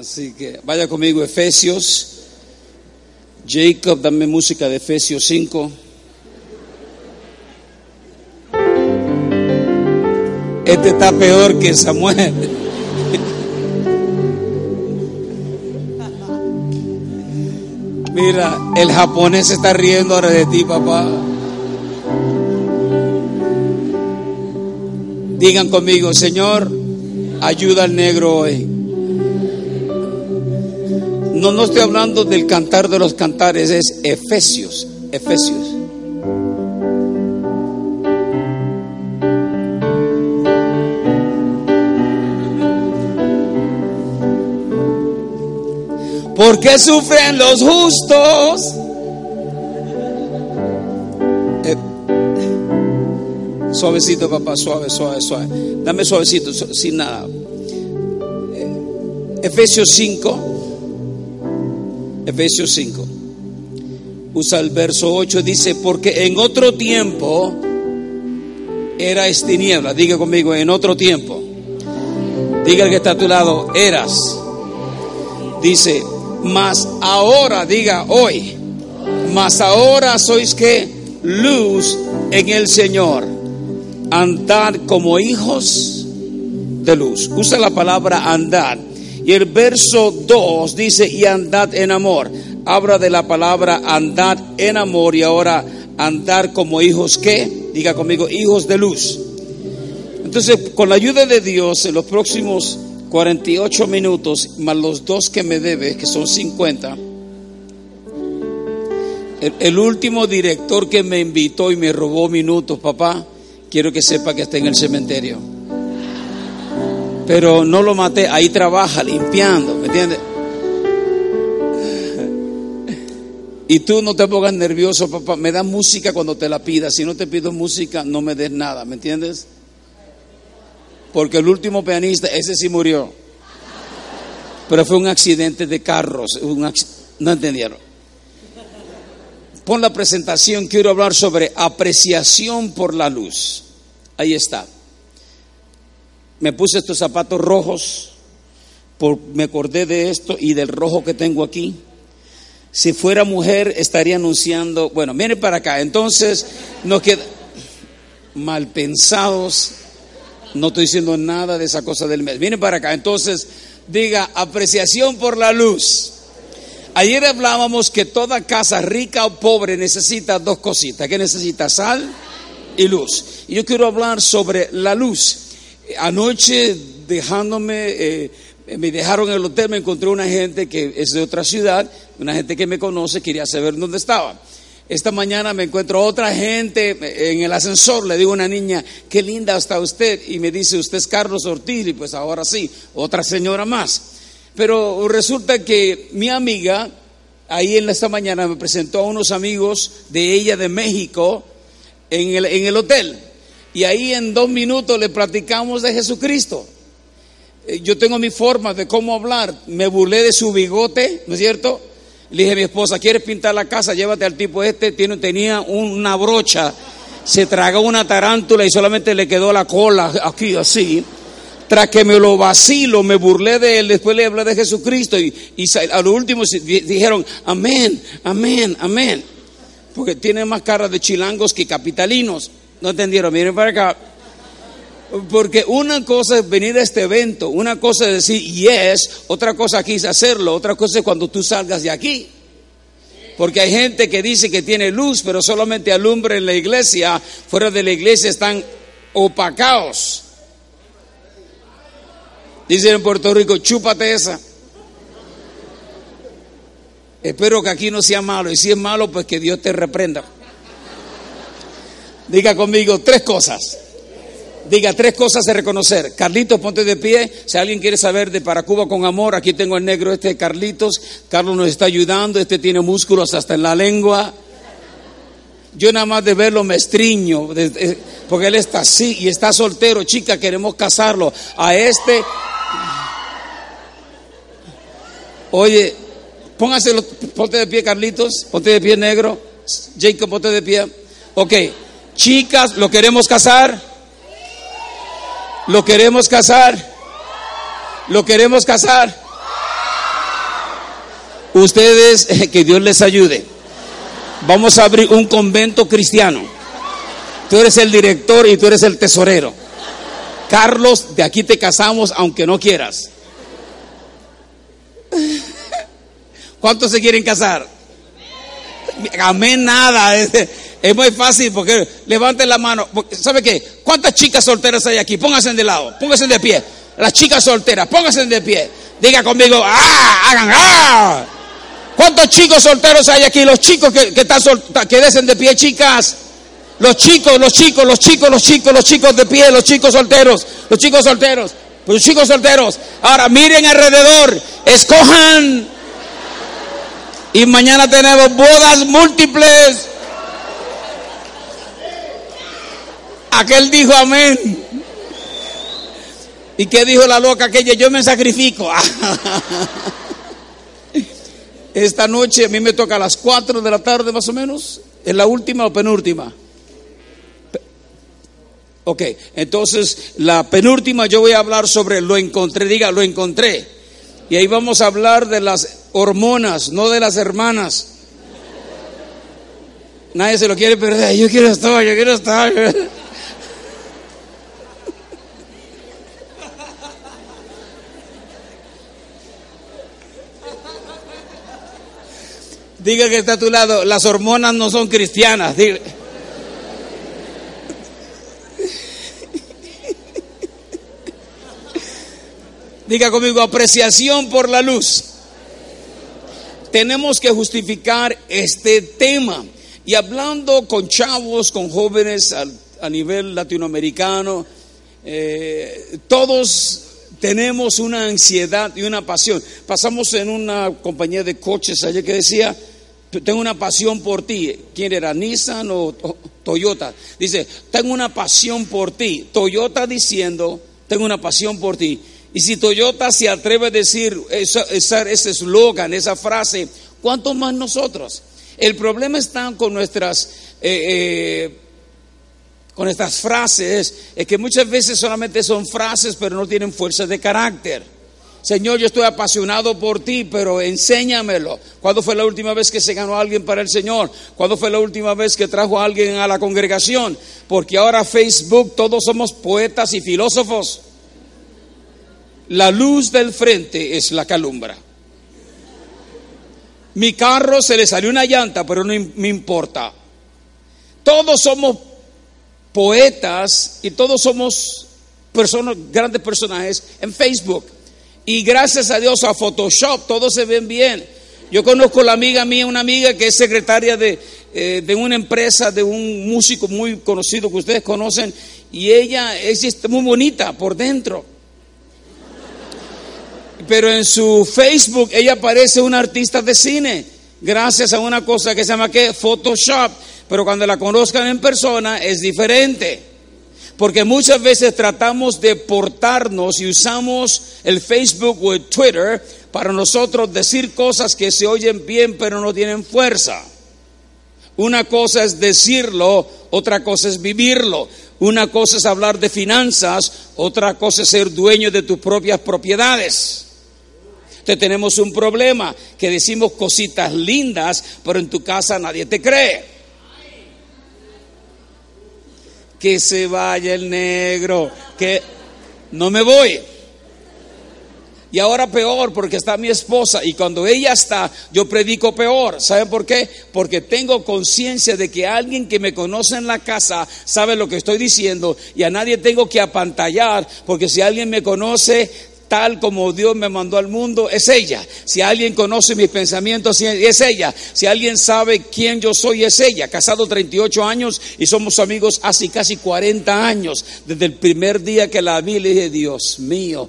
Así que vaya conmigo, Efesios. Jacob, dame música de Efesios 5. Este está peor que Samuel. Mira, el japonés se está riendo ahora de ti, papá. Digan conmigo, Señor, ayuda al negro hoy. No, no estoy hablando del cantar de los cantares, es Efesios, Efesios. ¿Por qué sufren los justos? Eh, suavecito, papá, suave, suave, suave. Dame suavecito, sin nada. Eh, Efesios 5. Efesios 5. Usa el verso 8, dice, porque en otro tiempo era tiniebla. Diga conmigo, en otro tiempo. Diga el que está a tu lado, eras. Dice, mas ahora, diga hoy, mas ahora sois que luz en el Señor. Andad como hijos de luz. Usa la palabra andad. Y el verso 2 dice, y andad en amor. Habla de la palabra andad en amor y ahora andar como hijos que, diga conmigo, hijos de luz. Entonces, con la ayuda de Dios, en los próximos 48 minutos, más los dos que me debe, que son 50. El, último director que me invitó y me robó minutos, papá, quiero que sepa que está en el cementerio. Pero no lo maté, ahí trabaja limpiando, ¿me entiendes? Y tú no te pongas nervioso, papá. Me da música cuando te la pida. Si no te pido música, no me des nada, ¿me entiendes? Porque el último pianista, ese sí murió. Pero fue un accidente de carros. no entendieron. Pon la presentación, quiero hablar sobre apreciación por la luz. Ahí está. Me puse estos zapatos rojos, me acordé de esto y del rojo que tengo aquí. Si fuera mujer estaría anunciando, bueno, viene para acá. Entonces, no queda mal pensados, no estoy diciendo nada de esa cosa del mes. Viene para acá. Entonces, diga apreciación por la luz. Ayer hablábamos que toda casa rica o pobre necesita dos cositas. ¿Qué necesita? Sal y luz. Y yo quiero hablar sobre la luz. Anoche dejándome, eh, me dejaron en el hotel, me encontré una gente que es de otra ciudad, una gente que me conoce, quería saber dónde estaba. Esta mañana me encuentro otra gente en el ascensor, le digo a una niña, qué linda está usted, y me dice, usted es Carlos Ortiz, y pues ahora sí, otra señora más. Pero resulta que mi amiga, ahí en esta mañana, me presentó a unos amigos de ella de México en el, en el hotel, y ahí en dos minutos le platicamos de Jesucristo. Eh, yo tengo mi forma de cómo hablar, me burlé de su bigote, ¿no es cierto? Le dije a mi esposa, ¿quieres pintar la casa? Llévate al tipo este, tiene, tenía una brocha, se tragó una tarántula y solamente le quedó la cola aquí así. Tras que me lo vacilo, me burlé de él, después le hablé de Jesucristo y, y a lo último dijeron, amén, amén, amén. Porque tiene más cara de chilangos que capitalinos. ¿No entendieron? Miren para acá. Porque una cosa es venir a este evento, una cosa es decir yes, otra cosa aquí es hacerlo, otra cosa es cuando tú salgas de aquí. Porque hay gente que dice que tiene luz, pero solamente alumbra en la iglesia, fuera de la iglesia están opacados. Dicen en Puerto Rico, chúpate esa. Espero que aquí no sea malo, y si es malo, pues que Dios te reprenda. Diga conmigo tres cosas. Diga tres cosas de reconocer. Carlitos, ponte de pie. Si alguien quiere saber de Para Cuba con amor, aquí tengo el negro este Carlitos. Carlos nos está ayudando. Este tiene músculos hasta en la lengua. Yo nada más de verlo me estriño, porque él está así y está soltero. Chica, queremos casarlo. A este. Oye, póngase, ponte de pie, Carlitos. Ponte de pie, negro. Jacob, ponte de pie. Ok. Chicas, ¿lo queremos casar? ¿Lo queremos casar? ¿Lo queremos casar? Ustedes, que Dios les ayude. Vamos a abrir un convento cristiano. Tú eres el director y tú eres el tesorero. Carlos, de aquí te casamos aunque no quieras. ¿Cuántos se quieren casar? Amén, nada. Es, muy fácil porque levanten la mano. ¿Sabe qué? ¿Cuántas chicas solteras hay aquí? Pónganse de lado, pónganse de pie. Las chicas solteras, pónganse de pie. Diga conmigo, ¡ah! Hagan ¡ah! ¿Cuántos chicos solteros hay aquí? Los chicos que, que, están que desen de pie, chicas. Los chicos, los chicos, los chicos, los chicos, los chicos de pie, los chicos solteros, los chicos solteros, los chicos solteros. Ahora miren alrededor, escojan. Y mañana tenemos bodas múltiples. Aquel dijo amén. ¿Y qué dijo la loca aquella? Yo me sacrifico. Esta noche a mí me toca a las 4 de la tarde más o menos. ¿Es la última o penúltima? Ok, entonces la penúltima yo voy a hablar sobre lo encontré, diga, lo encontré. Y ahí vamos a hablar de las hormonas, no de las hermanas. Nadie se lo quiere perder. Yo quiero estar, yo quiero estar. Diga que está a tu lado, las hormonas no son cristianas. Diga conmigo, apreciación por la luz. Tenemos que justificar este tema. Y hablando con chavos, con jóvenes a, nivel latinoamericano, eh, todos tenemos una ansiedad y una pasión. Pasamos en una compañía de coches ayer que decía, tengo una pasión por ti. ¿Quién era? ¿Nissan o Toyota? Dice, tengo una pasión por ti. Toyota diciendo, tengo una pasión por ti. Y si Toyota se atreve a decir ese eslogan, esa frase, ¿cuánto más nosotros? El problema está con nuestras, eh, eh, con estas frases, es que muchas veces solamente son frases, pero no tienen fuerza de carácter. Señor, yo estoy apasionado por ti, pero enséñamelo. ¿Cuándo fue la última vez que se ganó alguien para el Señor? ¿Cuándo fue la última vez que trajo a alguien a la congregación? Porque ahora Facebook todos somos poetas y filósofos. La luz del frente es la calumbra. Mi carro se le salió una llanta, pero no me importa. Todos somos poetas y todos somos personas, grandes personajes en Facebook. Y gracias a Dios a Photoshop todos se ven bien. Yo conozco la amiga mía, una amiga que es secretaria de, eh, de una empresa, de un músico muy conocido que ustedes conocen, y ella es muy bonita por dentro pero en su Facebook ella parece una artista de cine, gracias a una cosa que se llama que Photoshop, pero cuando la conozcan en persona es diferente. Porque muchas veces tratamos de portarnos y usamos el Facebook o el Twitter para nosotros decir cosas que se oyen bien pero no tienen fuerza. Una cosa es decirlo, otra cosa es vivirlo. Una cosa es hablar de finanzas, otra cosa es ser dueño de tus propias propiedades. Entonces tenemos un problema que decimos cositas lindas, pero en tu casa nadie te cree. Que se vaya el negro, que no me voy. Y ahora peor porque está mi esposa y cuando ella está yo predico peor. ¿Saben por qué? Porque tengo conciencia de que alguien que me conoce en la casa sabe lo que estoy diciendo y a nadie tengo que apantallar porque si alguien me conoce tal como Dios me mandó al mundo, es ella. Si alguien conoce mis pensamientos, es ella. Si alguien sabe quién yo soy, es ella. Casado 38 años y somos amigos hace casi 40 años. Desde el primer día que la vi, le dije, Dios mío,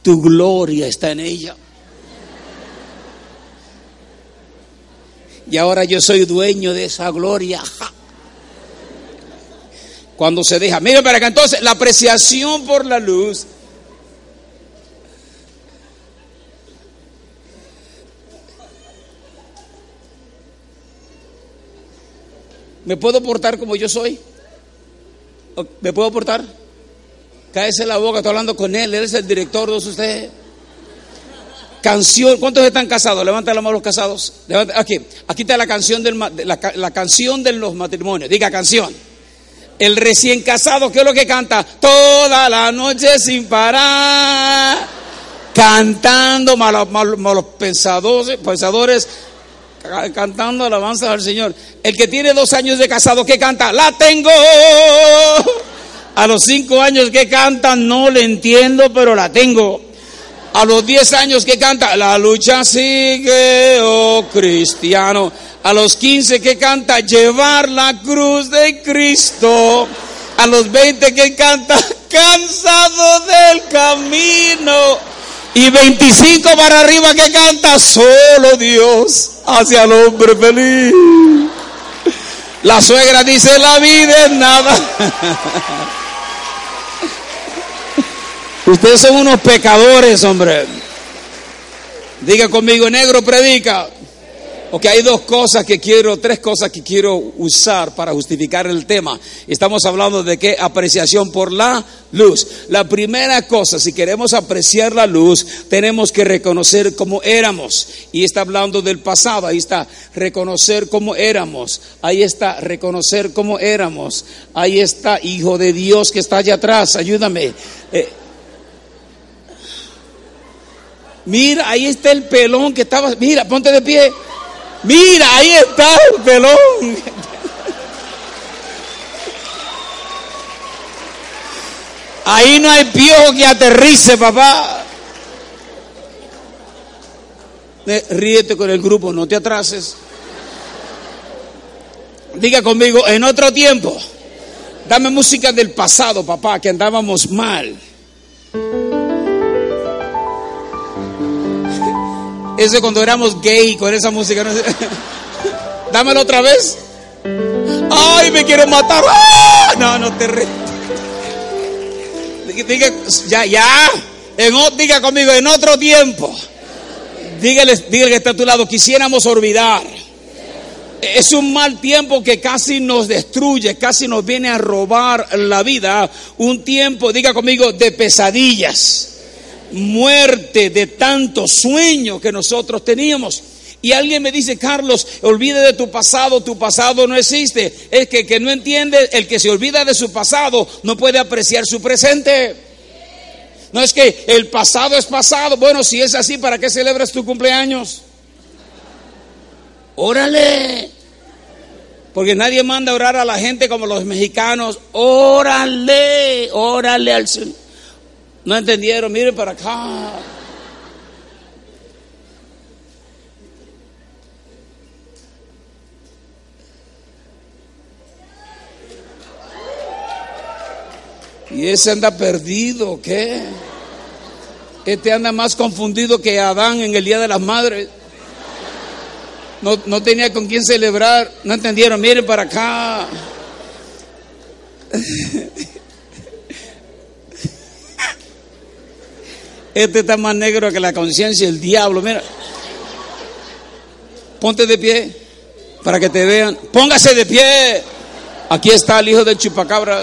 tu gloria está en ella. Y ahora yo soy dueño de esa gloria. Cuando se deja. Mira para acá, entonces la apreciación por la luz ¿Me puedo portar como yo soy? ¿Me puedo portar? Cáese la boca, estoy hablando con él, él es el director de usted. canción. ¿Cuántos están casados? Levanta la mano los casados. aquí, aquí está la canción, del, la, canción de los matrimonios. Diga canción. El recién casado, ¿qué es lo que canta? Toda la noche sin parar. Cantando, malos, malos, pensadores, pensadores, cantando alabanza al Señor. El que tiene dos años de casado, ¿qué canta? La tengo. A los cinco años que canta, no le entiendo, pero la tengo. A los diez años que canta, la lucha sigue, oh cristiano. A los quince que canta, llevar la cruz de Cristo. A los veinte que canta, cansado del camino. Y veinticinco para arriba que canta, solo Dios hacia el hombre feliz. La suegra dice, la vida es nada. Ustedes son unos pecadores, hombre. Diga conmigo, negro predica. Ok, hay dos cosas que quiero, tres cosas que quiero usar para justificar el tema. Estamos hablando de qué apreciación por la luz. La primera cosa, si queremos apreciar la luz, tenemos que reconocer cómo éramos. Y está hablando del pasado, ahí está, reconocer cómo éramos. Ahí está, reconocer cómo éramos. Ahí está, Hijo de Dios que está allá atrás, ayúdame. Eh, mira, ahí está el pelón que estaba, mira, ponte de pie. Mira, ahí está el pelón. Ahí no hay piojo que aterrice, papá. Ríete con el grupo, no te atrases. Diga conmigo, en otro tiempo, dame música del pasado, papá, que andábamos mal. Ese cuando éramos gay con esa música. Dámelo otra vez. Ay, me quiero matar. ¡Ah! No, no te re... Diga, ya, ya. En, diga conmigo, en otro tiempo. Dígale, dígale que está a tu lado. Quisiéramos olvidar. Es un mal tiempo que casi nos destruye, casi nos viene a robar la vida. Un tiempo, diga conmigo, de pesadillas muerte, de tanto sueño que nosotros teníamos. Y alguien me dice, Carlos, olvide de tu pasado, tu pasado no existe. Es que, que no entiende, el que se olvida de su pasado no puede apreciar su presente. No es que el pasado es pasado. Bueno, si es así, ¿para qué celebras tu cumpleaños? Órale. Porque nadie manda a orar a la gente como los mexicanos. Órale, órale al Señor. No entendieron, miren para acá. Y ese anda perdido, ¿qué? Este anda más confundido que Adán en el Día de las Madres. No, no tenía con quién celebrar. No entendieron, miren para acá. Este está más negro que la conciencia del diablo. Mira. Ponte de pie para que te vean. Póngase de pie. Aquí está el hijo del chupacabra.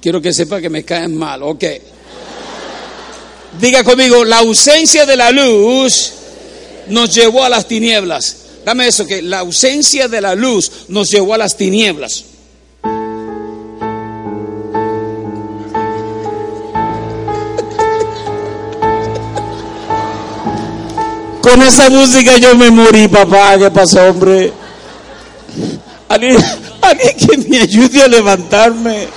Quiero que sepa que me caen mal. Ok. Diga conmigo, la ausencia de la luz nos llevó a las tinieblas. Dame eso, que la ausencia de la luz nos llevó a las tinieblas. Con esa música yo me morí, papá. ¿Qué pasó, hombre? Alguien, alguien que me ayude a levantarme.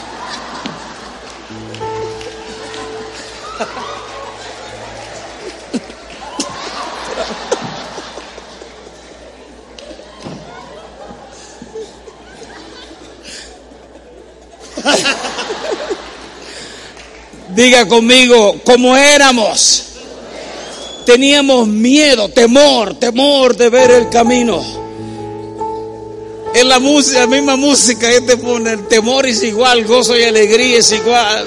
Diga conmigo, ¿cómo éramos? Teníamos miedo, temor, temor de ver el camino. En la música, la misma música, este pone el temor es igual, gozo y alegría es igual.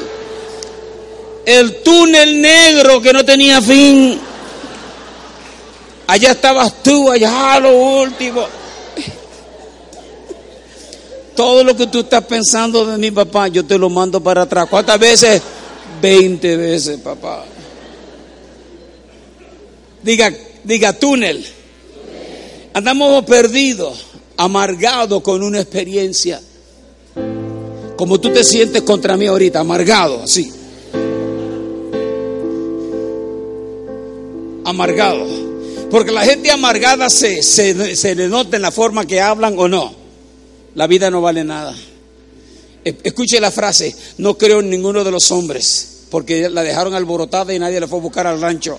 El túnel negro que no tenía fin. Allá estabas tú, allá lo último. Todo lo que tú estás pensando de mi papá, yo te lo mando para atrás. ¿Cuántas veces? Veinte veces, papá. Diga, diga túnel. Andamos perdidos, amargados con una experiencia. Como tú te sientes contra mí ahorita, amargado, así. Amargado. Porque la gente amargada se, se, se le nota en la forma que hablan o no. La vida no vale nada. Escuche la frase, no creo en ninguno de los hombres, porque la dejaron alborotada y nadie la fue a buscar al rancho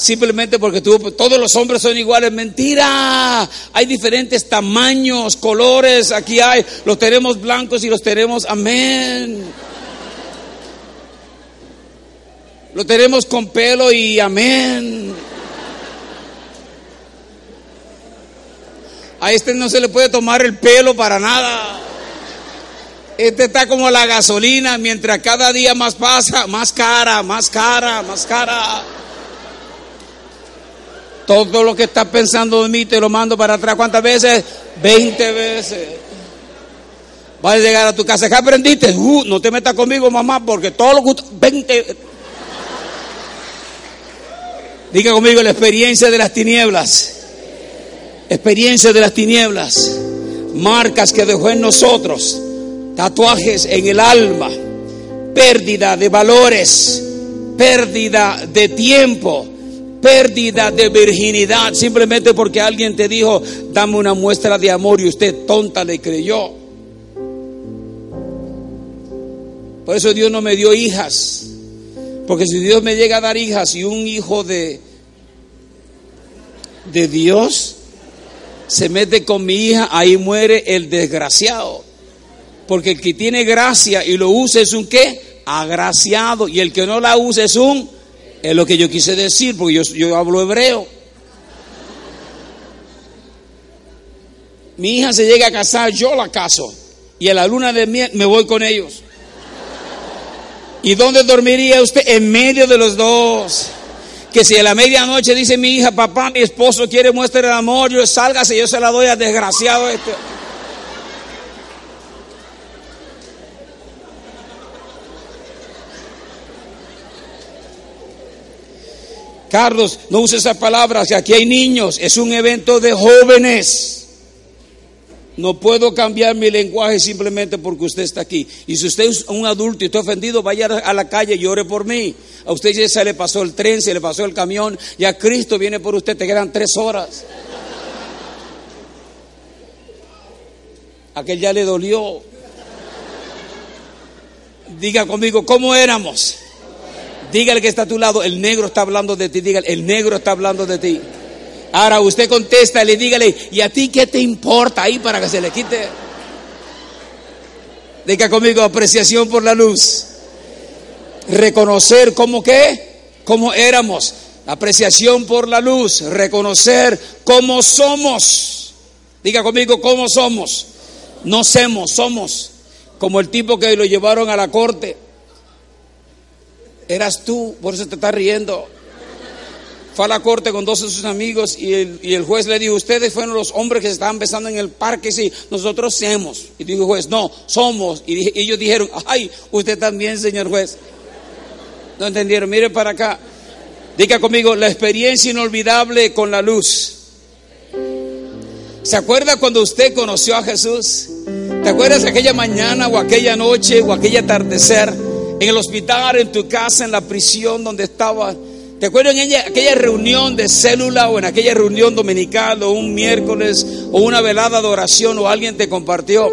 simplemente porque todos los hombres son iguales. Mentira. Hay diferentes tamaños, colores. Aquí hay, los tenemos blancos y los tenemos, amén. Lo tenemos con pelo y amén. A este no se le puede tomar el pelo para nada. Este está como la gasolina, mientras cada día más pasa, más cara, más cara, más cara. Todo lo que estás pensando de mí te lo mando para atrás. ¿Cuántas veces? Veinte veces. Vas a llegar a tu casa. ¿Qué aprendiste? Uh, no te metas conmigo, mamá, porque todo lo que... Veinte... Diga conmigo la experiencia de las tinieblas. Experiencia de las tinieblas. Marcas que dejó en nosotros. Tatuajes en el alma. Pérdida de valores. Pérdida de tiempo pérdida de virginidad simplemente porque alguien te dijo, dame una muestra de amor y usted tonta le creyó. Por eso Dios no me dio hijas. Porque si Dios me llega a dar hijas y un hijo de, de Dios se mete con mi hija, ahí muere el desgraciado. Porque el que tiene gracia y lo usa es un qué? Agraciado. Y el que no la usa es un es lo que yo quise decir, porque yo, yo hablo hebreo. Mi hija se llega a casar, yo la caso. Y a la luna de miel me voy con ellos. ¿Y dónde dormiría usted? En medio de los dos. Que si a la medianoche dice mi hija, papá, mi esposo quiere muestra de amor, yo sálgase, yo se la doy a desgraciado este. Carlos, no use esas palabras, que aquí hay niños, es un evento de jóvenes. No puedo cambiar mi lenguaje simplemente porque usted está aquí. Y si usted es un adulto y está ofendido, vaya a la calle y ore por mí. A usted ya se le pasó el tren, se le pasó el camión, ya Cristo viene por usted, te quedan tres horas. Aquel ya le dolió. Diga conmigo, ¿cómo éramos? Dígale que está a tu lado, el negro está hablando de ti, dígale, el negro está hablando de ti. Ahora usted contesta, le dígale, ¿y a ti qué te importa ahí para que se le quite? Diga conmigo, apreciación por la luz. Reconocer cómo qué, cómo éramos. Apreciación por la luz, reconocer cómo somos. Diga conmigo, ¿cómo somos? No somos, somos. Como el tipo que lo llevaron a la corte Eras tú, por eso te estás riendo. Fue a la corte con dos de sus amigos y el, juez le dijo, ustedes fueron los hombres que se estaban besando en el parque, sí, nosotros somos. Y dijo el juez, no, somos. Y, ellos dijeron, ay, usted también, señor juez. No entendieron, mire para acá. Diga conmigo, la experiencia inolvidable con la luz. ¿Se acuerda cuando usted conoció a Jesús? ¿Te acuerdas aquella mañana o aquella noche o aquel atardecer? En el hospital, en tu casa, en la prisión donde estaba. ¿Te acuerdas en aquella reunión de célula o en aquella reunión dominical o un miércoles o una velada de oración o alguien te compartió?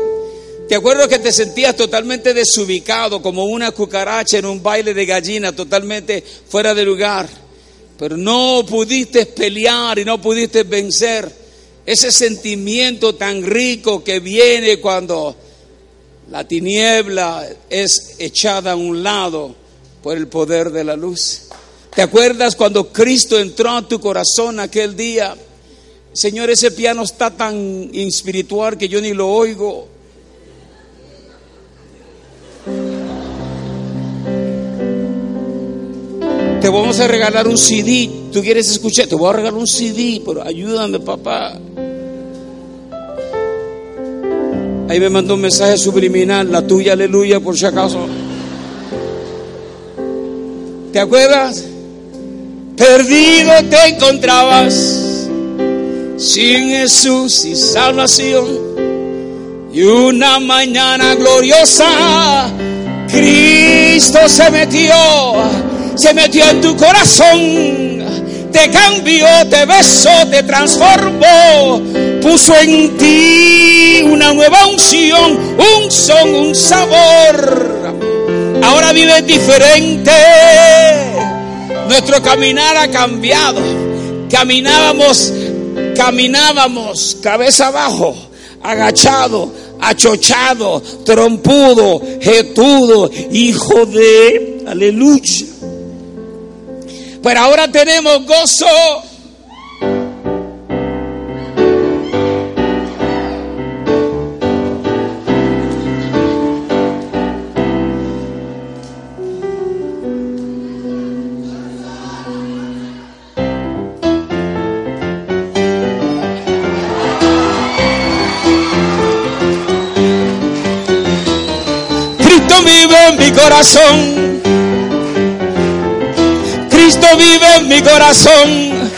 ¿Te acuerdas que te sentías totalmente desubicado como una cucaracha en un baile de gallina, totalmente fuera de lugar? Pero no pudiste pelear y no pudiste vencer ese sentimiento tan rico que viene cuando la tiniebla es echada a un lado por el poder de la luz. ¿Te acuerdas cuando Cristo entró a tu corazón aquel día? Señor, ese piano está tan espiritual que yo ni lo oigo. Te vamos a regalar un CD. ¿Tú quieres escuchar? Te voy a regalar un CD, pero ayúdame, papá. Ahí me mandó un mensaje subliminal, la tuya, aleluya, por si acaso. ¿Te acuerdas? Perdido te encontrabas sin Jesús y salvación. Y una mañana gloriosa, Cristo se metió, se metió en tu corazón, te cambió, te besó, te transformó, puso en ti una nueva unción, un son, un sabor. Ahora vives diferente. Nuestro caminar ha cambiado. Caminábamos, caminábamos cabeza abajo, agachado, achochado, trompudo, jetudo, hijo de aleluya. Pero ahora tenemos gozo. Cristo vive en mi corazón. Cristo vive en mi corazón.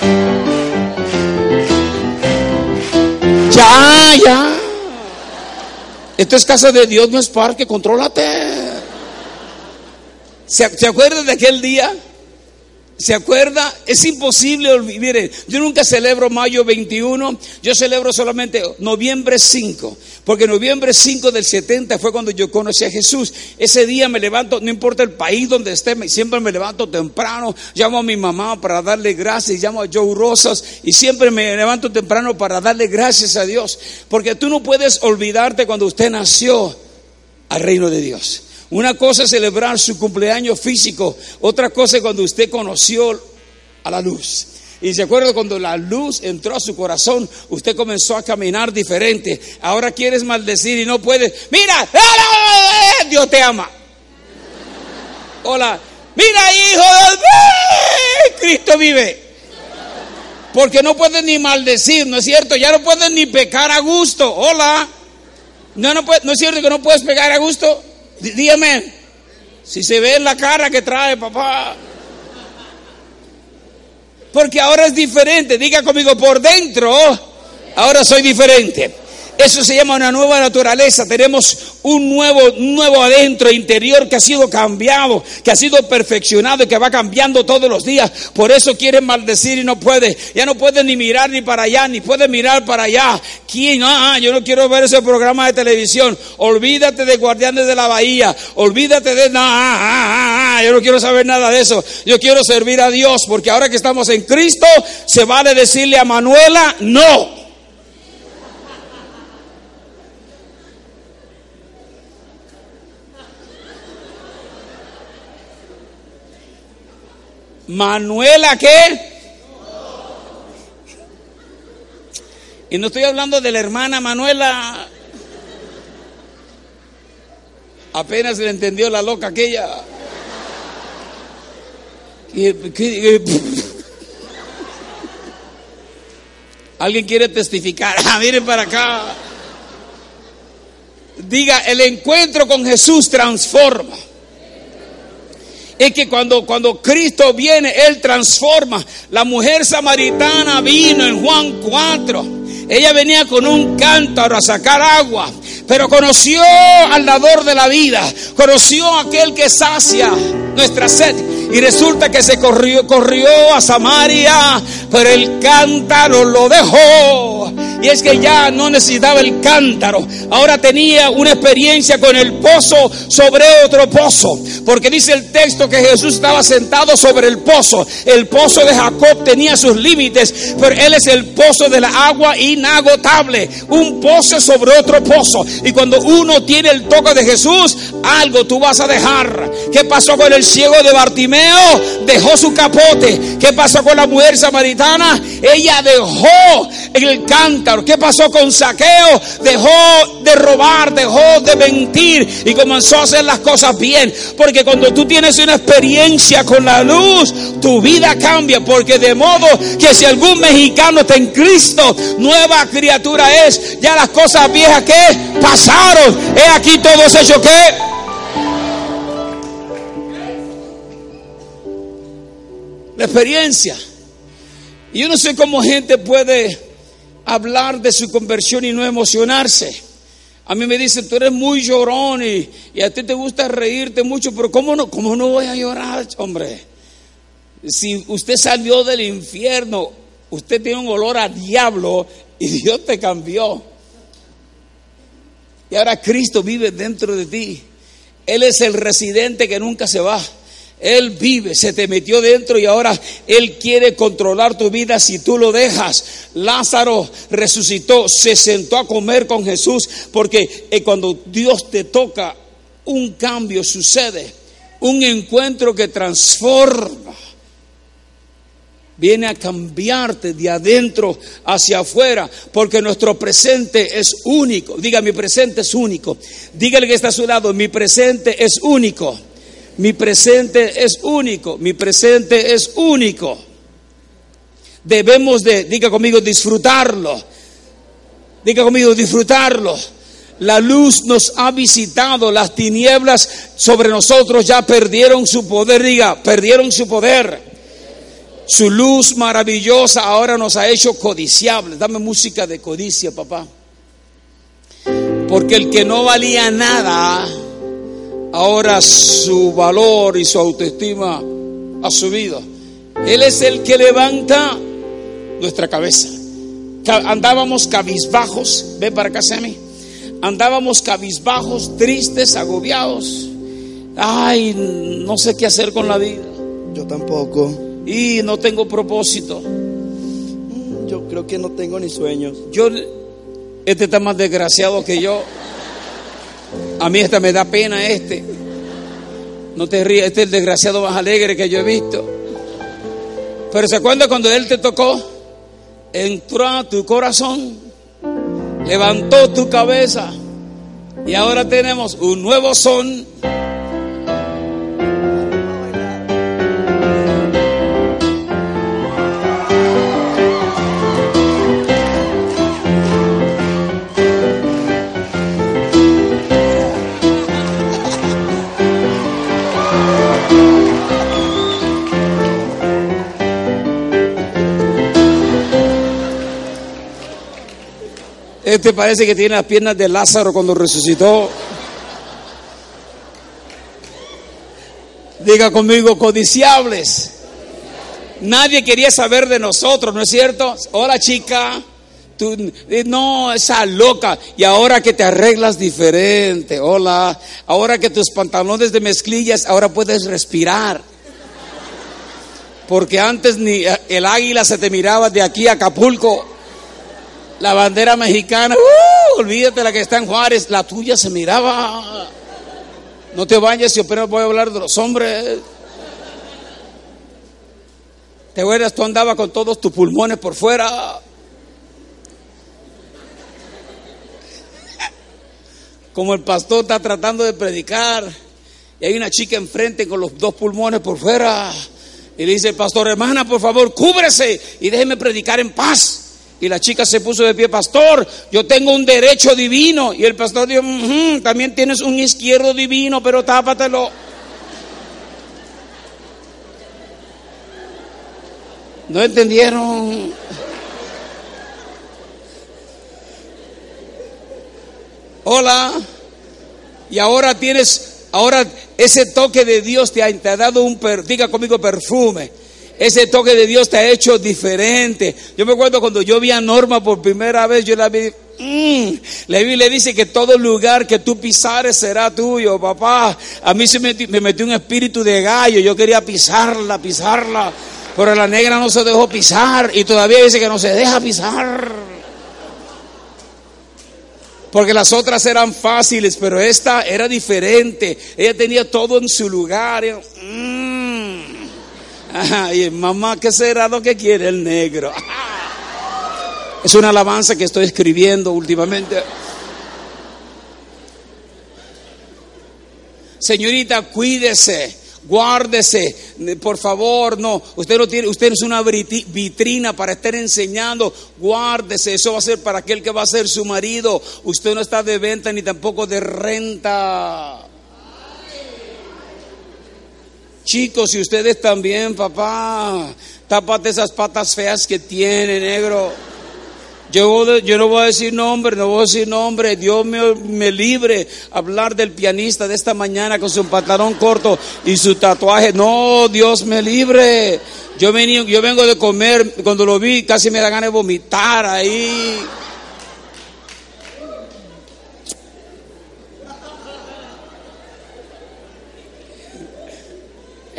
Ya, ya. Esto es casa de Dios, no es parque, contrólate. ¿Se, ¿Se acuerdan de aquel día? ¿Se acuerda? Es imposible olvidar. Yo nunca celebro mayo 21, yo celebro solamente noviembre 5, porque noviembre 5 del 70 fue cuando yo conocí a Jesús. Ese día me levanto, no importa el país donde esté, siempre me levanto temprano, llamo a mi mamá para darle gracias, llamo a Joe Rosas y siempre me levanto temprano para darle gracias a Dios, porque tú no puedes olvidarte cuando usted nació al reino de Dios. Una cosa es celebrar su cumpleaños físico, otra cosa es cuando usted conoció a la luz. Y se acuerda cuando la luz entró a su corazón, usted comenzó a caminar diferente. Ahora quieres maldecir y no puedes. Mira, Dios te ama. Hola, mira hijo de Cristo vive. Porque no puedes ni maldecir, ¿no es cierto? Ya no puedes ni pecar a gusto. Hola. No, no, puede, no es cierto que no puedes pecar a gusto. Dígame, si se ve en la cara que trae papá. Porque ahora es diferente. Diga conmigo, por dentro, ahora soy diferente. Eso se llama una nueva naturaleza. Tenemos un nuevo, nuevo adentro interior que ha sido cambiado, que ha sido perfeccionado y que va cambiando todos los días. Por eso quiere maldecir y no puede. Ya no puede ni mirar ni para allá, ni puede mirar para allá. ¿Quién? Ah, yo no quiero ver ese programa de televisión. Olvídate de Guardianes de la Bahía. Olvídate de. No, ah, ah, ah, yo no quiero saber nada de eso. Yo quiero servir a Dios porque ahora que estamos en Cristo, se vale decirle a Manuela, no. Manuela, ¿qué? Y no estoy hablando de la hermana Manuela. Apenas le entendió la loca aquella. ¿Alguien quiere testificar? Ah, miren para acá. Diga, el encuentro con Jesús transforma es que cuando, cuando Cristo viene, Él transforma. La mujer samaritana vino en Juan 4. Ella venía con un cántaro a sacar agua, pero conoció al dador de la vida, conoció a aquel que sacia nuestra sed. Y resulta que se corrió, corrió a Samaria, pero el cántaro lo dejó. Y es que ya no necesitaba el cántaro. Ahora tenía una experiencia con el pozo sobre otro pozo. Porque dice el texto que Jesús estaba sentado sobre el pozo. El pozo de Jacob tenía sus límites, pero él es el pozo de la agua inagotable. Un pozo sobre otro pozo. Y cuando uno tiene el toque de Jesús, algo tú vas a dejar. ¿Qué pasó con el ciego de Bartimeo? Dejó su capote. ¿Qué pasó con la mujer samaritana? Ella dejó el cántaro ¿Qué pasó con Saqueo? Dejó de robar, dejó de mentir y comenzó a hacer las cosas bien. Porque cuando tú tienes una experiencia con la luz, tu vida cambia. Porque de modo que si algún mexicano está en Cristo, nueva criatura es. Ya las cosas viejas que pasaron. He aquí todos ellos que la experiencia. Y yo no sé cómo gente puede hablar de su conversión y no emocionarse. A mí me dicen, tú eres muy llorón y, a ti te gusta reírte mucho, pero ¿cómo no, ¿cómo no voy a llorar, hombre? Si usted salió del infierno, usted tiene un olor a diablo y Dios te cambió. Y ahora Cristo vive dentro de ti. Él es el residente que nunca se va. Él vive, se te metió dentro y ahora Él quiere controlar tu vida si tú lo dejas. Lázaro resucitó, se sentó a comer con Jesús porque eh, cuando Dios te toca, un cambio sucede, un encuentro que transforma. Viene a cambiarte de adentro hacia afuera, porque nuestro presente es único. Diga, mi presente es único. Dígale que está a su lado, mi presente es único. Mi presente es único, mi presente es único. Debemos de, diga conmigo, disfrutarlo. Diga conmigo, disfrutarlo. La luz nos ha visitado, las tinieblas sobre nosotros ya perdieron su poder, diga, perdieron su poder. Su luz maravillosa ahora nos ha hecho codiciables. Dame música de codicia, papá. Porque el que no valía nada, ahora su valor y su autoestima ha subido. Él es el que levanta nuestra cabeza. Andábamos cabizbajos, ve para acá, Sammy. Andábamos cabizbajos, tristes, agobiados. Ay, no sé qué hacer con la vida. Yo tampoco. Y no tengo propósito. Yo creo que no tengo ni sueños. Yo, este está más desgraciado que yo. A mí esta me da pena este. No te rías, este es el desgraciado más alegre que yo he visto. Pero ¿se acuerda cuando Él te tocó? Entró a tu corazón, levantó tu cabeza y ahora tenemos un nuevo son Este parece que tiene las piernas de Lázaro cuando resucitó. Diga conmigo, codiciables. Nadie quería saber de nosotros, ¿no es cierto? Hola chica, tú, eh, no, esa loca. Y ahora que te arreglas diferente, hola. Ahora que tus pantalones de mezclillas, ahora puedes respirar. Porque antes ni eh, el águila se te miraba de aquí a Acapulco. La bandera mexicana, uh, olvídate la que está en Juárez, la tuya se miraba. No te vayas, yo apenas voy a hablar de los hombres. ¿Te acuerdas? Tú andabas con todos tus pulmones por fuera. Como el pastor está tratando de predicar y hay una chica enfrente con los dos pulmones por fuera. Y le dice, pastor, hermana, por favor, cúbrese y déjeme predicar en paz. Y la chica se puso de pie, pastor, yo tengo un derecho divino. Y el pastor dijo, también tienes un izquierdo divino, pero tápatelo. ¿No entendieron? Hola. Y ahora tienes, ahora ese toque de Dios te ha, dado un, diga conmigo, perfume. Ese toque de Dios te ha hecho diferente. Yo me acuerdo cuando yo vi a Norma por primera vez, yo la vi. Mmm, la le dice que todo lugar que tú pisares será tuyo, papá. A mí se me, me metió un espíritu de gallo. Yo quería pisarla, pisarla. Pero la negra no se dejó pisar y todavía dice que no se deja pisar. Porque las otras eran fáciles, pero esta era diferente. Ella tenía todo en su lugar. Ay, mamá, ¿qué será lo que quiere el negro? Es una alabanza que estoy escribiendo últimamente. Señorita, cuídese, guárdese, por favor, no. Usted no tiene, usted es una vitrina para estar enseñando, guárdese. Eso va a ser para aquel que va a ser su marido. Usted no está de venta ni tampoco de renta. Chicos, y ustedes también, papá, tápate esas patas feas que tiene, negro. Yo, yo no voy a decir nombre, no voy a decir nombre. Dios me, libre hablar del pianista de esta mañana con su pantalón corto y su tatuaje. No, Dios me libre. Yo, venía, yo vengo de comer, cuando lo vi casi me da ganas de vomitar ahí.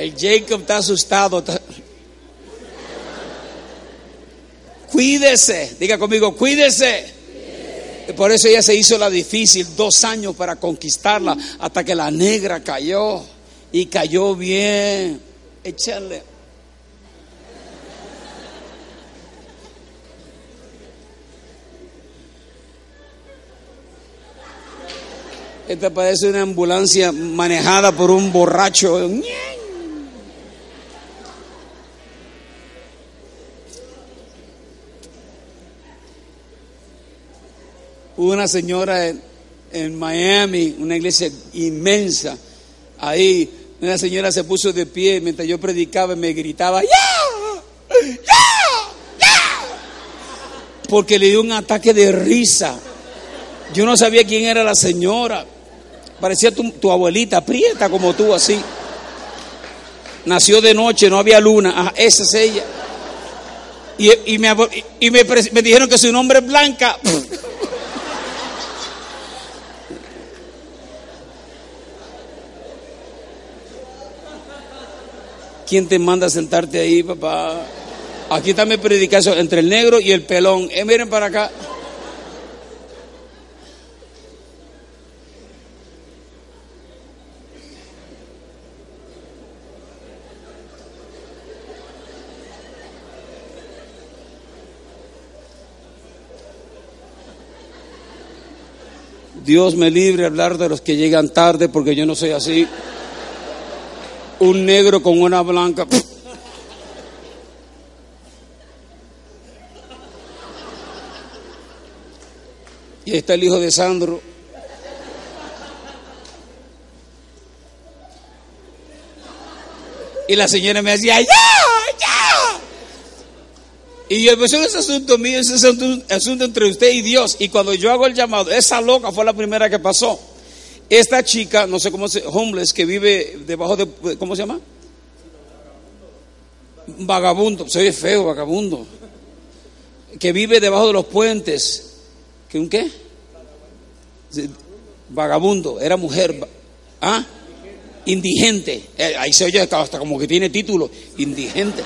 El Jacob está asustado. Cuídese, diga conmigo, cuídese. Por eso ella se hizo la difícil, dos años para conquistarla, hasta que la negra cayó y cayó bien. Échale. Esta parece una ambulancia manejada por un borracho. Hubo una señora en, Miami, una iglesia inmensa. Ahí una señora se puso de pie mientras yo predicaba y me gritaba, ¡Ya! ¡Ya! ¡Ya! Porque le dio un ataque de risa. Yo no sabía quién era la señora. Parecía tu, abuelita, prieta como tú, así. Nació de noche, no había luna. Ah, esa es ella. Y, me, y me, dijeron que su nombre es Blanca. ¿Quién te manda a sentarte ahí, papá? Aquí está mi predicación entre el negro y el pelón. Eh, miren para acá. Dios me libre hablar de los que llegan tarde porque yo no soy así un negro con una blanca. Y está el hijo de Sandro. Y la señora me decía, ¡ya! ¡ya! Y yo, pues es asunto mío, ese es un asunto entre usted y Dios. Y cuando yo hago el llamado, esa loca fue la primera que pasó. Esta chica, no sé cómo se, homeless, que vive debajo de, ¿cómo se llama? Vagabundo, se ve feo, vagabundo. Que vive debajo de los puentes. ¿Que un qué? Vagabundo, era mujer. ¿Ah? Indigente. Eh, ahí se oye hasta como que tiene título. Indigente.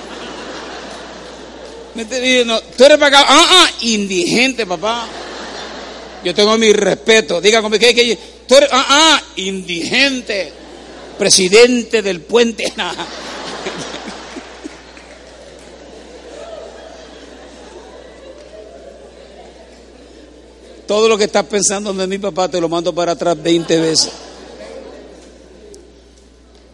tú eres vagabundo. Ah, ah, indigente, papá. Yo tengo mi respeto. Dígame, ¿qué, qué, Tú eres, ah, ah, indigente, presidente del puente. Todo lo que estás pensando de mi papá te lo mando para atrás 20 veces.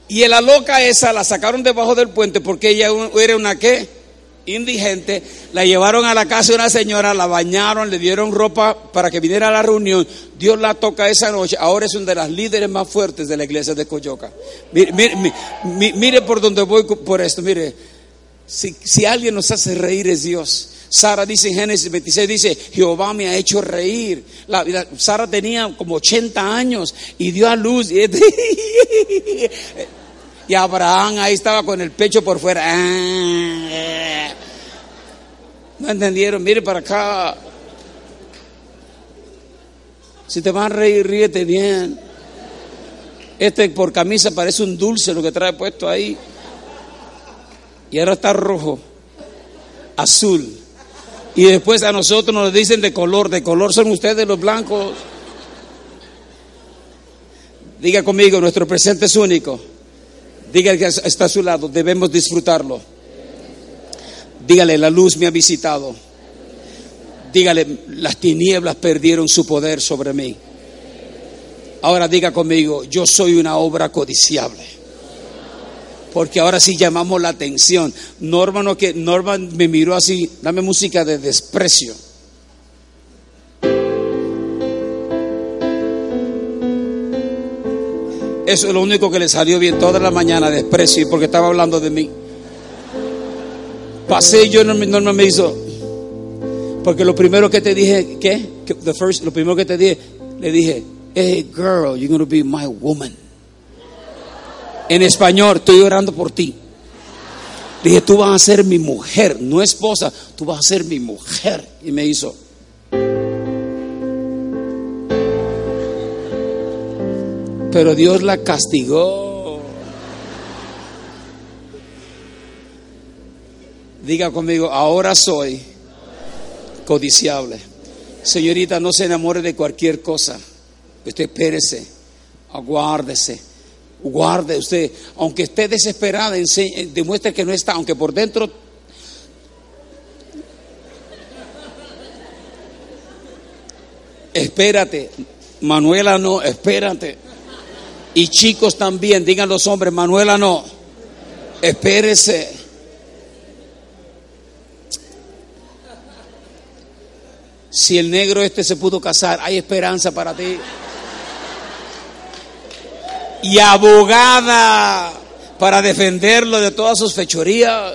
Y la loca esa la sacaron debajo del puente porque ella era una qué? Indigente, la llevaron a la casa de una señora, la bañaron, le dieron ropa para que viniera a la reunión. Dios la toca esa noche. Ahora es una de las líderes más fuertes de la iglesia de Coyoca. Mire, por donde voy por esto. Mire, si, si, alguien nos hace reír es Dios. Sara dice en Génesis 26, dice, Jehová me ha hecho reír. La, Sara tenía como 80 años y dio a luz. Y Abraham ahí estaba con el pecho por fuera. Ah. No entendieron, mire para acá. Si te van a reír, ríete bien. Este por camisa parece un dulce lo que trae puesto ahí. Y ahora está rojo, azul. Y después a nosotros nos dicen de color. De color son ustedes los blancos. Diga conmigo, nuestro presente es único. Dígale que está a su lado, debemos disfrutarlo. Dígale, la luz me ha visitado. Dígale, las tinieblas perdieron su poder sobre mí. Ahora diga conmigo, yo soy una obra codiciable. Porque ahora sí llamamos la atención. Norma, no, que, Norma me miró así, dame música de desprecio. Eso es lo único que le salió bien toda la mañana, desprecio, porque estaba hablando de mí. Pasé yo, Norma me hizo, porque lo primero que te dije, ¿qué? The first, lo primero que te dije, le dije, hey girl, you're going to be my woman. En español, estoy orando por ti. Dije, tú vas a ser mi mujer, no esposa, tú vas a ser mi mujer. Y me hizo. Pero Dios la castigó. Diga conmigo, ahora soy codiciable. Señorita, no se enamore de cualquier cosa. Usted espérese, aguárdese, guarde usted. Aunque esté desesperada, demuestre que no está, aunque por dentro espérate. Manuela no, espérate. Y chicos también, digan los hombres, Manuela no, espérese. Si el negro este se pudo casar, hay esperanza para ti. Y abogada para defenderlo de todas sus fechorías.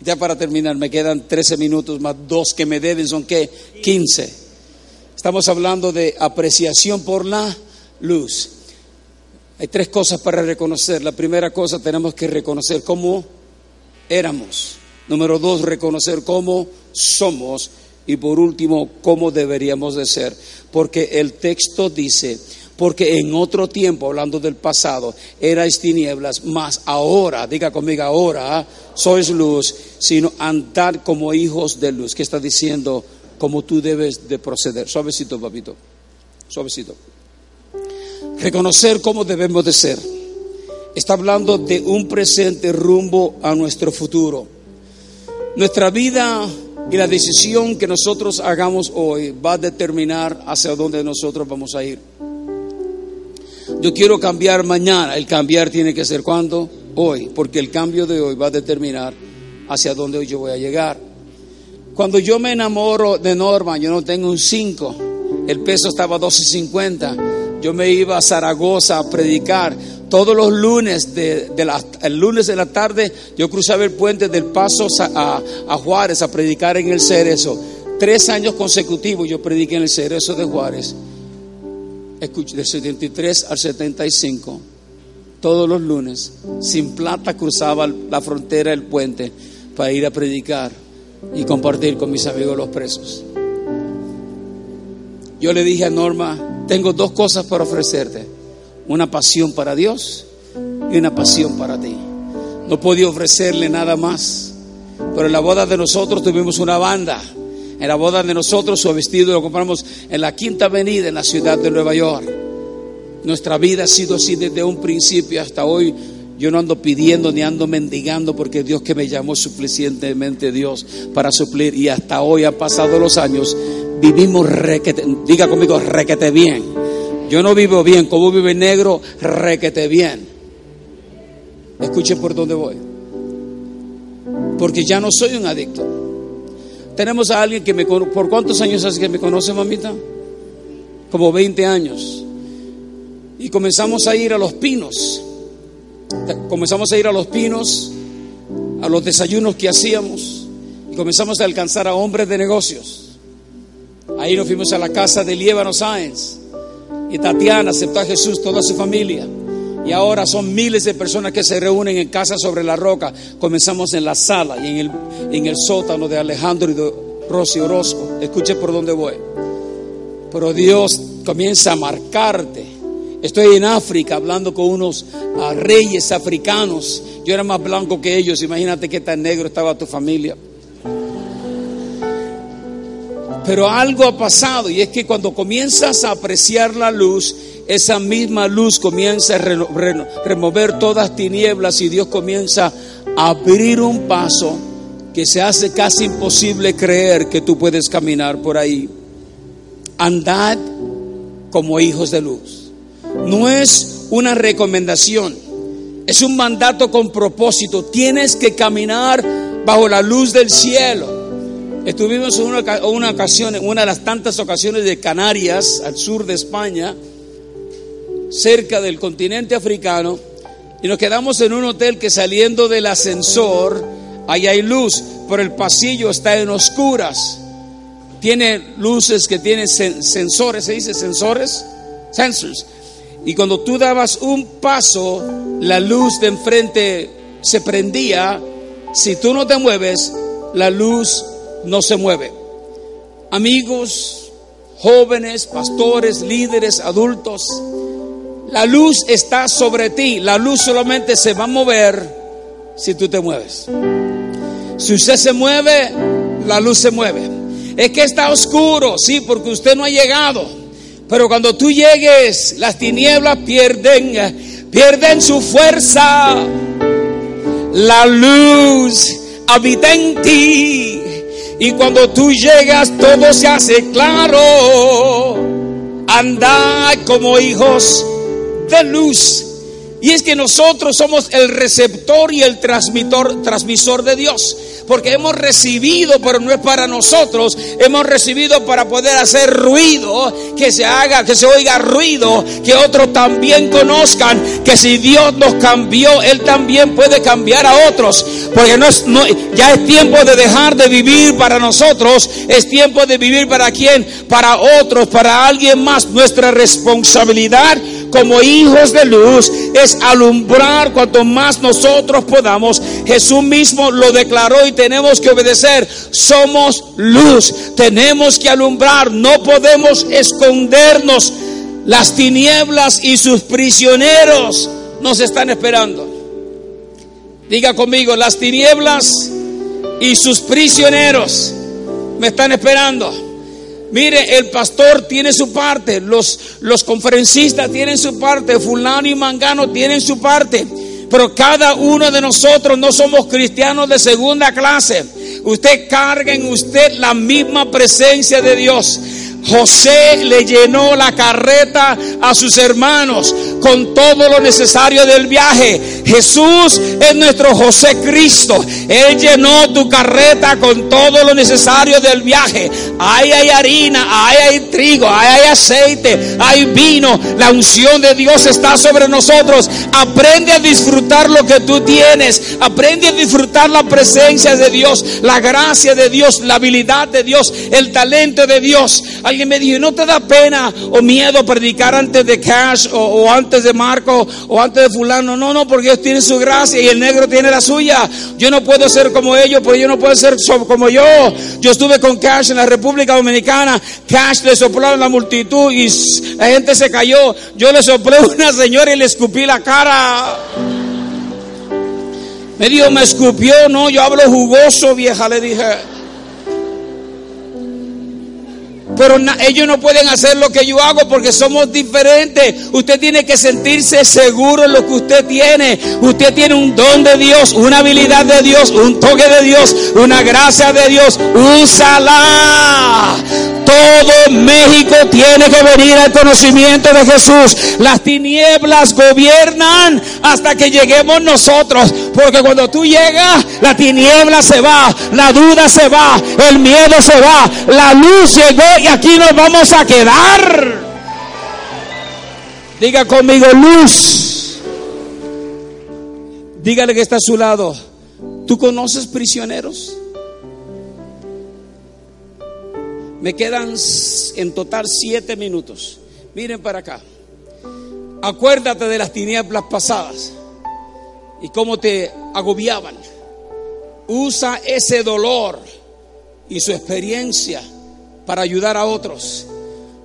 Ya para terminar, me quedan 13 minutos más dos que me deben, son qué? 15. Estamos hablando de apreciación por la luz. Hay tres cosas para reconocer. La primera cosa tenemos que reconocer cómo éramos. Número dos, reconocer cómo somos. Y por último, cómo deberíamos de ser. Porque el texto dice, porque en otro tiempo, hablando del pasado, erais tinieblas, más ahora, diga conmigo ahora, sois luz, sino andar como hijos de luz. ¿Qué está diciendo? Como tú debes de proceder. Suavecito, papito. Suavecito. Reconocer cómo debemos de ser. Está hablando de un presente rumbo a nuestro futuro. Nuestra vida y la decisión que nosotros hagamos hoy va a determinar hacia dónde nosotros vamos a ir. Yo quiero cambiar mañana. El cambiar tiene que ser cuando? Hoy, porque el cambio de hoy va a determinar hacia dónde hoy yo voy a llegar. Cuando yo me enamoro de Norma, yo no tengo un 5, el peso estaba 12.50. Yo me iba a Zaragoza a predicar todos los lunes, de, el lunes de la tarde, yo cruzaba el puente del Paso a, Juárez a predicar en el Cerezo. Tres años consecutivos yo prediqué en el Cerezo de Juárez. Del 73 al 75, todos los lunes, sin plata cruzaba la frontera del puente para ir a predicar y compartir con mis amigos los presos. Yo le dije a Norma, tengo dos cosas para ofrecerte una pasión para Dios y una pasión para ti. No podía ofrecerle nada más. Pero en la boda de nosotros tuvimos una banda. En la boda de nosotros su vestido lo compramos en la Quinta Avenida en la ciudad de Nueva York. Nuestra vida ha sido así desde un principio hasta hoy. Yo no ando pidiendo ni ando mendigando porque Dios que me llamó suficientemente Dios para suplir y hasta hoy han pasado los años. Vivimos requete, diga conmigo requete bien yo no vivo bien, como vive negro, requete bien. Escuche por dónde voy. Porque ya no soy un adicto. Tenemos a alguien que me. ¿Por cuántos años hace que me conoce, mamita? Como 20 años. Y comenzamos a ir a los pinos. Comenzamos a ir a los pinos, a los desayunos que hacíamos. Y comenzamos a alcanzar a hombres de negocios. Ahí nos fuimos a la casa de Liébano Sáenz y Tatiana aceptó a Jesús, toda su familia. Y ahora son miles de personas que se reúnen en casa sobre la roca. Comenzamos en la sala y en el, en el sótano de Alejandro y de Rosy Orozco. Escuche por dónde voy. Pero Dios comienza a marcarte. Estoy en África hablando con unos ah, reyes africanos. Yo era más blanco que ellos. Imagínate qué tan negro estaba tu familia. Pero algo ha pasado y es que cuando comienzas a apreciar la luz, esa misma luz comienza a remover todas tinieblas y Dios comienza a abrir un paso que se hace casi imposible creer que tú puedes caminar por ahí. Andad como hijos de luz. No es una recomendación, es un mandato con propósito. Tienes que caminar bajo la luz del cielo. Estuvimos en una, ocasión, en una de las tantas ocasiones de Canarias, al sur de España, cerca del continente africano, y nos quedamos en un hotel que saliendo del ascensor, ahí hay luz, pero el pasillo está en oscuras. Tiene luces que tienen sensores, ¿se dice sensores? Sensors. Y cuando tú dabas un paso, la luz de enfrente se prendía. Si tú no te mueves, la luz no se mueve. Amigos, jóvenes, pastores, líderes, adultos, la luz está sobre ti. La luz solamente se va a mover si tú te mueves. Si usted se mueve, la luz se mueve. Es que está oscuro, sí, porque usted no ha llegado. Pero cuando tú llegues, las tinieblas pierden, pierden su fuerza. La luz habita en ti. Y cuando tú llegas, todo se hace claro. Anda como hijos de luz. Y es que nosotros somos el receptor y el transmisor de Dios. Porque hemos recibido, pero no es para nosotros. Hemos recibido para poder hacer ruido, que se haga, que se oiga ruido, que otros también conozcan que si Dios nos cambió, Él también puede cambiar a otros. Porque no es, no, ya es tiempo de dejar de vivir para nosotros. Es tiempo de vivir para quién? Para otros, para alguien más. Nuestra responsabilidad como hijos de luz es alumbrar cuanto más nosotros podamos. Jesús mismo lo declaró y tenemos que obedecer. Somos luz, tenemos que alumbrar, no podemos escondernos. Las tinieblas y sus prisioneros nos están esperando. Diga conmigo, las tinieblas y sus prisioneros me están esperando. Mire, el pastor tiene su parte, los, los conferencistas tienen su parte, fulano y mangano tienen su parte. Pero cada uno de nosotros no somos cristianos de segunda clase. Usted carga en usted la misma presencia de Dios. José le llenó la carreta a sus hermanos con todo lo necesario del viaje. Jesús es nuestro José Cristo. Él llenó tu carreta con todo lo necesario del viaje. Ahí hay harina, ahí hay trigo, ahí hay aceite, hay vino. La unción de Dios está sobre nosotros. Aprende a disfrutar lo que tú tienes. Aprende a disfrutar la presencia de Dios, la gracia de Dios, la habilidad de Dios, el talento de Dios. Alguien me dijo, ¿no te da pena o miedo predicar antes de Cash o, antes de Marco o antes de fulano? No, no, porque ellos tienen su gracia y el negro tiene la suya. Yo no puedo ser como ellos, porque yo no puedo ser como yo. Yo estuve con Cash en la República Dominicana. Cash le sopló a la multitud y la gente se cayó. Yo le soplé a una señora y le escupí la cara. Me dijo, me escupió, no, yo hablo jugoso, vieja, le dije. Pero ellos no pueden hacer lo que yo hago porque somos diferentes. Usted tiene que sentirse seguro en lo que usted tiene. Usted tiene un don de Dios, una habilidad de Dios, un toque de Dios, una gracia de Dios. Úsala. Todo México tiene que venir al conocimiento de Jesús. Las tinieblas gobiernan hasta que lleguemos nosotros. Porque cuando tú llegas, la tiniebla se va, la duda se va, el miedo se va, la luz llegó y aquí nos vamos a quedar. Diga conmigo luz. Dígale que está a su lado. ¿Tú conoces prisioneros? Me quedan en total siete minutos. Miren para acá. Acuérdate de las tinieblas pasadas y cómo te agobiaban. Usa ese dolor y su experiencia para ayudar a otros.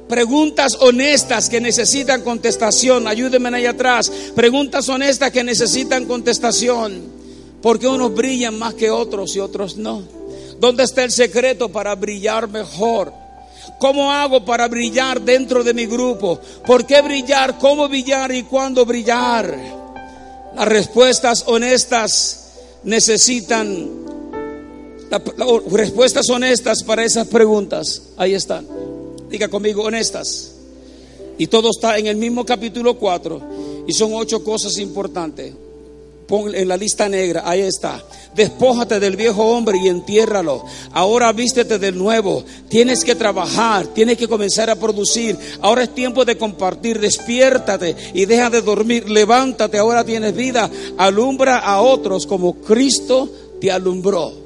Preguntas honestas que necesitan contestación. Ayúdenme ahí atrás. Preguntas honestas que necesitan contestación. Porque unos brillan más que otros y otros no? ¿Dónde está el secreto para brillar mejor? ¿Cómo hago para brillar dentro de mi grupo? ¿Por qué brillar? ¿Cómo brillar y cuándo brillar? Las respuestas honestas necesitan respuestas honestas para esas preguntas, ahí están. Diga conmigo, honestas. Y todo está en el mismo capítulo 4. Y son ocho cosas importantes. Pon en la lista negra, ahí está. Despójate del viejo hombre y entiérralo. Ahora vístete del nuevo. Tienes que trabajar, tienes que comenzar a producir. Ahora es tiempo de compartir. Despiértate y deja de dormir. Levántate, ahora tienes vida. Alumbra a otros como Cristo te alumbró.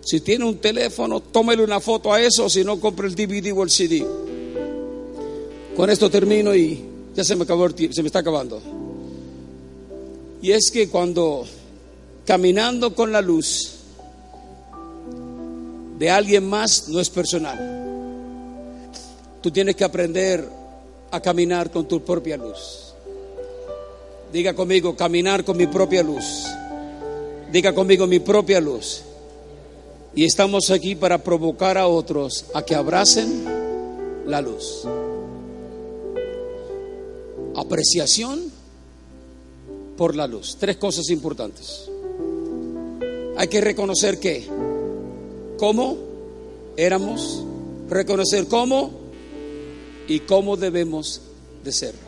Si tiene un teléfono, tómale una foto a eso, si no, compre el DVD o el CD. Con esto termino y ya se me acabó el tiempo, se me está acabando. Y es que cuando caminando con la luz de alguien más no es personal. Tú tienes que aprender a caminar con tu propia luz. Diga conmigo, caminar con mi propia luz. Diga conmigo, mi propia luz. Y estamos aquí para provocar a otros a que abracen la luz. Apreciación por la luz. Tres cosas importantes. Hay que reconocer que, cómo éramos, reconocer cómo y cómo debemos de ser.